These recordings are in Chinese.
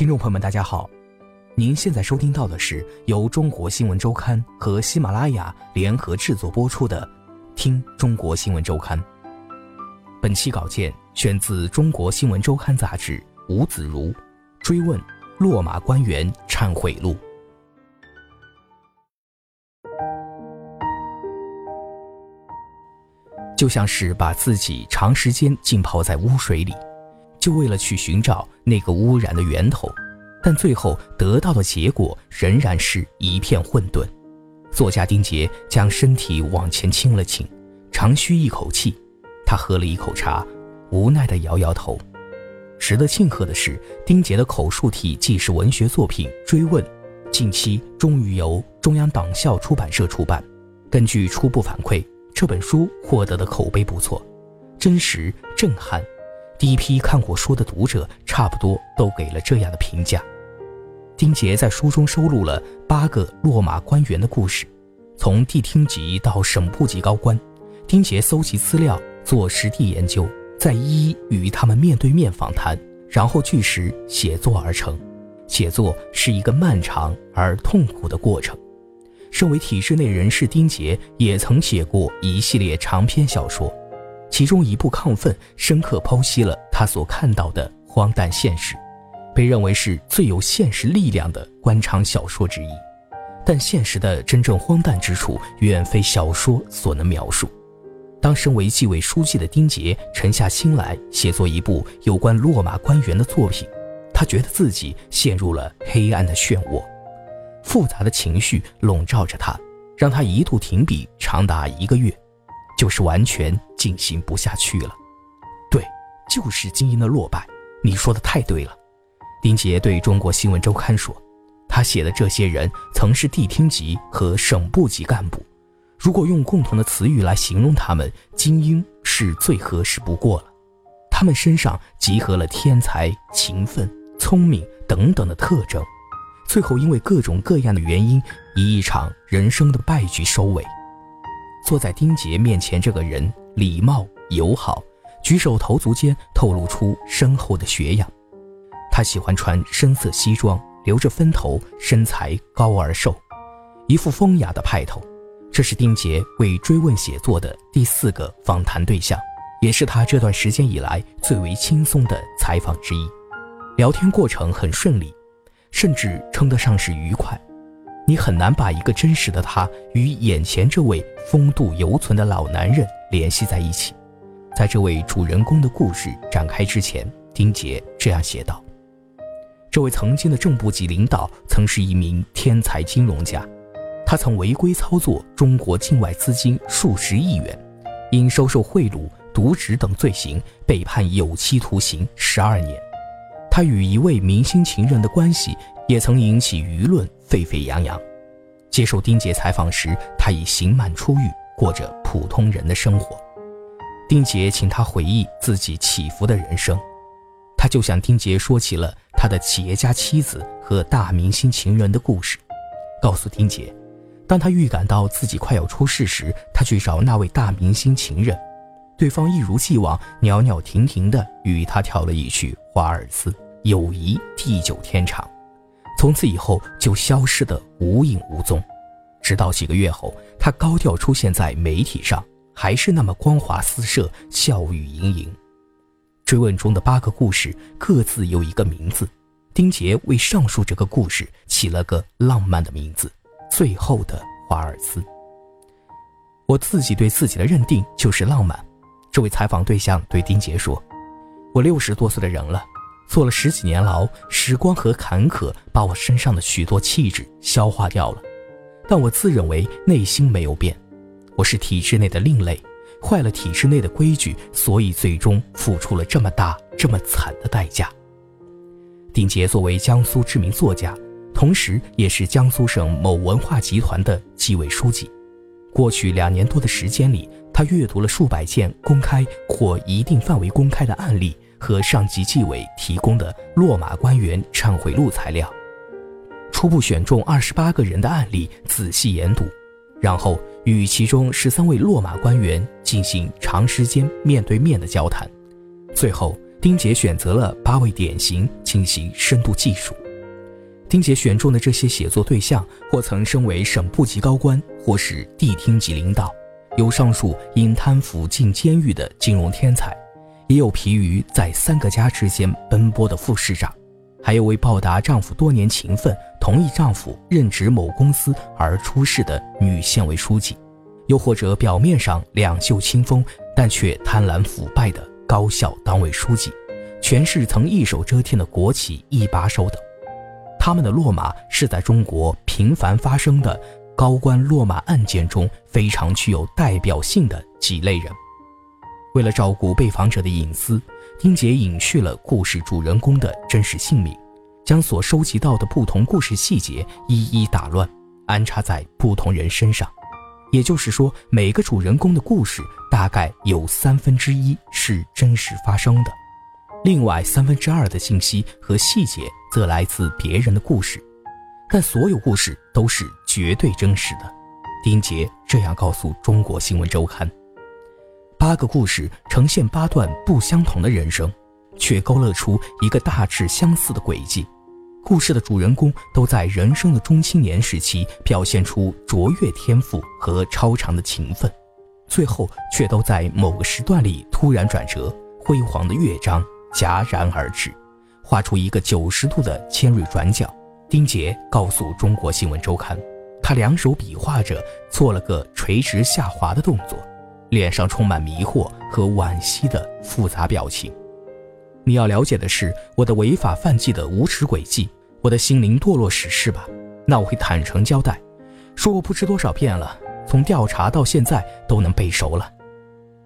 听众朋友们，大家好，您现在收听到的是由中国新闻周刊和喜马拉雅联合制作播出的《听中国新闻周刊》。本期稿件选自《中国新闻周刊》杂志，吴子如追问落马官员忏悔录。就像是把自己长时间浸泡在污水里。就为了去寻找那个污染的源头，但最后得到的结果仍然是一片混沌。作家丁杰将身体往前倾了倾，长吁一口气，他喝了一口茶，无奈地摇摇头。值得庆贺的是，丁杰的口述体纪实文学作品《追问》，近期终于由中央党校出版社出版。根据初步反馈，这本书获得的口碑不错，真实震撼。第一批看过书的读者，差不多都给了这样的评价。丁杰在书中收录了八个落马官员的故事，从地厅级到省部级高官，丁杰搜集资料，做实地研究，再一一与他们面对面访谈，然后据实写作而成。写作是一个漫长而痛苦的过程。身为体制内人士，丁杰也曾写过一系列长篇小说。其中一部《亢奋》深刻剖析了他所看到的荒诞现实，被认为是最有现实力量的官场小说之一。但现实的真正荒诞之处远非小说所能描述。当身为纪委书记的丁杰沉下心来写作一部有关落马官员的作品，他觉得自己陷入了黑暗的漩涡，复杂的情绪笼罩着他，让他一度停笔长达一个月。就是完全进行不下去了，对，就是精英的落败。你说的太对了，丁杰对中国新闻周刊说，他写的这些人曾是地厅级和省部级干部，如果用共同的词语来形容他们，精英是最合适不过了。他们身上集合了天才、勤奋、聪明等等的特征，最后因为各种各样的原因，以一场人生的败局收尾。坐在丁杰面前，这个人礼貌友好，举手投足间透露出深厚的学养。他喜欢穿深色西装，留着分头，身材高而瘦，一副风雅的派头。这是丁杰为追问写作的第四个访谈对象，也是他这段时间以来最为轻松的采访之一。聊天过程很顺利，甚至称得上是愉快。你很难把一个真实的他与眼前这位风度犹存的老男人联系在一起。在这位主人公的故事展开之前，丁杰这样写道：“这位曾经的正部级领导曾是一名天才金融家，他曾违规操作中国境外资金数十亿元，因收受贿赂、渎职等罪行被判有期徒刑十二年。他与一位明星情人的关系也曾引起舆论。”沸沸扬扬。接受丁杰采访时，他已刑满出狱，过着普通人的生活。丁杰请他回忆自己起伏的人生，他就向丁杰说起了他的企业家妻子和大明星情人的故事，告诉丁杰，当他预感到自己快要出事时，他去找那位大明星情人，对方一如既往袅袅婷婷地与他跳了一曲华尔兹，友谊地久天长。从此以后就消失得无影无踪，直到几个月后，他高调出现在媒体上，还是那么光华四射、笑语盈盈。追问中的八个故事各自有一个名字，丁杰为上述这个故事起了个浪漫的名字——最后的华尔兹。我自己对自己的认定就是浪漫。这位采访对象对丁杰说：“我六十多岁的人了。”坐了十几年牢，时光和坎坷把我身上的许多气质消化掉了，但我自认为内心没有变。我是体制内的另类，坏了体制内的规矩，所以最终付出了这么大这么惨的代价。丁杰作为江苏知名作家，同时也是江苏省某文化集团的纪委书记。过去两年多的时间里，他阅读了数百件公开或一定范围公开的案例和上级纪委提供的落马官员忏悔录材料，初步选中二十八个人的案例仔细研读，然后与其中十三位落马官员进行长时间面对面的交谈，最后。丁杰选择了八位典型进行深度记述。丁杰选中的这些写作对象，或曾身为省部级高官，或是地厅级领导，有上述因贪腐进监狱的金融天才，也有疲于在三个家之间奔波的副市长，还有为报答丈夫多年情分，同意丈夫任职某公司而出事的女县委书记，又或者表面上两袖清风，但却贪婪腐败的。高校党委书记，全是曾一手遮天的国企一把手等，他们的落马是在中国频繁发生的高官落马案件中非常具有代表性的几类人。为了照顾被访者的隐私，丁杰隐去了故事主人公的真实姓名，将所收集到的不同故事细节一一打乱，安插在不同人身上。也就是说，每个主人公的故事大概有三分之一是真实发生的，另外三分之二的信息和细节则来自别人的故事，但所有故事都是绝对真实的。丁杰这样告诉中国新闻周刊：八个故事呈现八段不相同的人生，却勾勒出一个大致相似的轨迹。故事的主人公都在人生的中青年时期表现出卓越天赋和超常的勤奋，最后却都在某个时段里突然转折，辉煌的乐章戛然而止，画出一个九十度的尖锐转角。丁杰告诉中国新闻周刊，他两手比划着做了个垂直下滑的动作，脸上充满迷惑和惋惜的复杂表情。你要了解的是我的违法犯纪的无耻轨迹，我的心灵堕落史是吧？那我会坦诚交代，说过不知多少遍了，从调查到现在都能背熟了。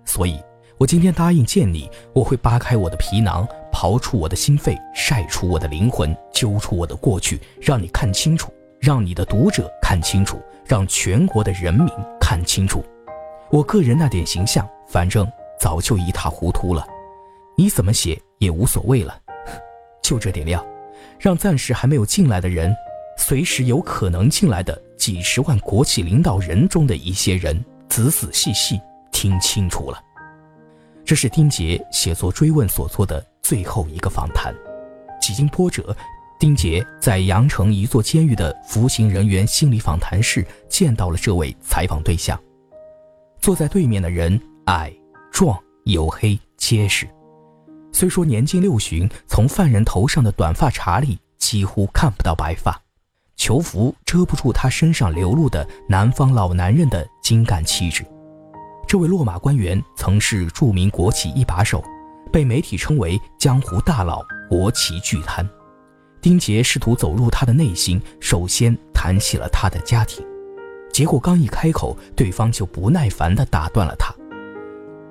所以，我今天答应见你，我会扒开我的皮囊，刨出我的心肺，晒出我的灵魂，揪出我的过去，让你看清楚，让你的读者看清楚，让全国的人民看清楚。我个人那点形象，反正早就一塌糊涂了。你怎么写也无所谓了，就这点料，让暂时还没有进来的人，随时有可能进来的几十万国企领导人中的一些人，仔仔细细听清楚了。这是丁杰写作追问所做的最后一个访谈。几经波折，丁杰在阳城一座监狱的服刑人员心理访谈室见到了这位采访对象。坐在对面的人矮、壮、黝黑、结实。虽说年近六旬，从犯人头上的短发茬里几乎看不到白发，囚服遮不住他身上流露的南方老男人的精干气质。这位落马官员曾是著名国企一把手，被媒体称为“江湖大佬”、“国企巨贪”。丁杰试图走入他的内心，首先谈起了他的家庭，结果刚一开口，对方就不耐烦地打断了他：“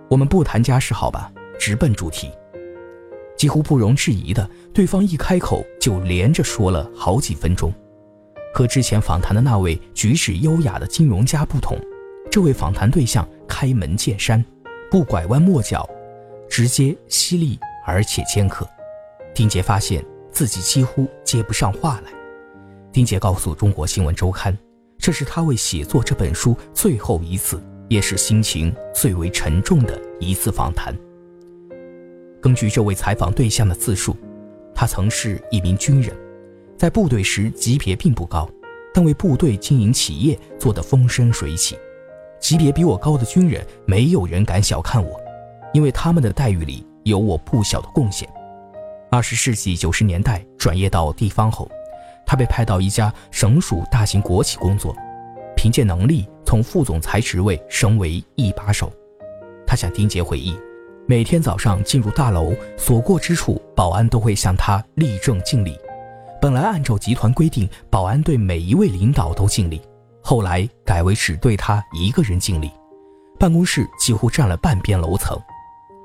我们不谈家事，好吧，直奔主题。”几乎不容置疑的，对方一开口就连着说了好几分钟。和之前访谈的那位举止优雅的金融家不同，这位访谈对象开门见山，不拐弯抹角，直接犀利而且尖刻。丁杰发现自己几乎接不上话来。丁杰告诉《中国新闻周刊》，这是他为写作这本书最后一次，也是心情最为沉重的一次访谈。根据这位采访对象的自述，他曾是一名军人，在部队时级别并不高，但为部队经营企业做得风生水起。级别比我高的军人，没有人敢小看我，因为他们的待遇里有我不小的贡献。二十世纪九十年代转业到地方后，他被派到一家省属大型国企工作，凭借能力从副总裁职位升为一把手。他向丁杰回忆。每天早上进入大楼，所过之处，保安都会向他立正敬礼。本来按照集团规定，保安对每一位领导都敬礼，后来改为只对他一个人敬礼。办公室几乎占了半边楼层，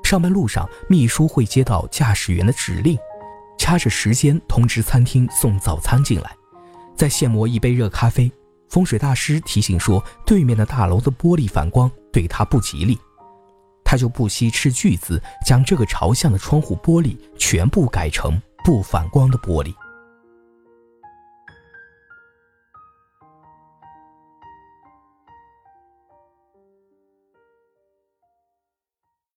上班路上，秘书会接到驾驶员的指令，掐着时间通知餐厅送早餐进来，再现磨一杯热咖啡。风水大师提醒说，对面的大楼的玻璃反光对他不吉利，他就不惜斥巨资将这个朝向的窗户玻璃全部改成不反光的玻璃。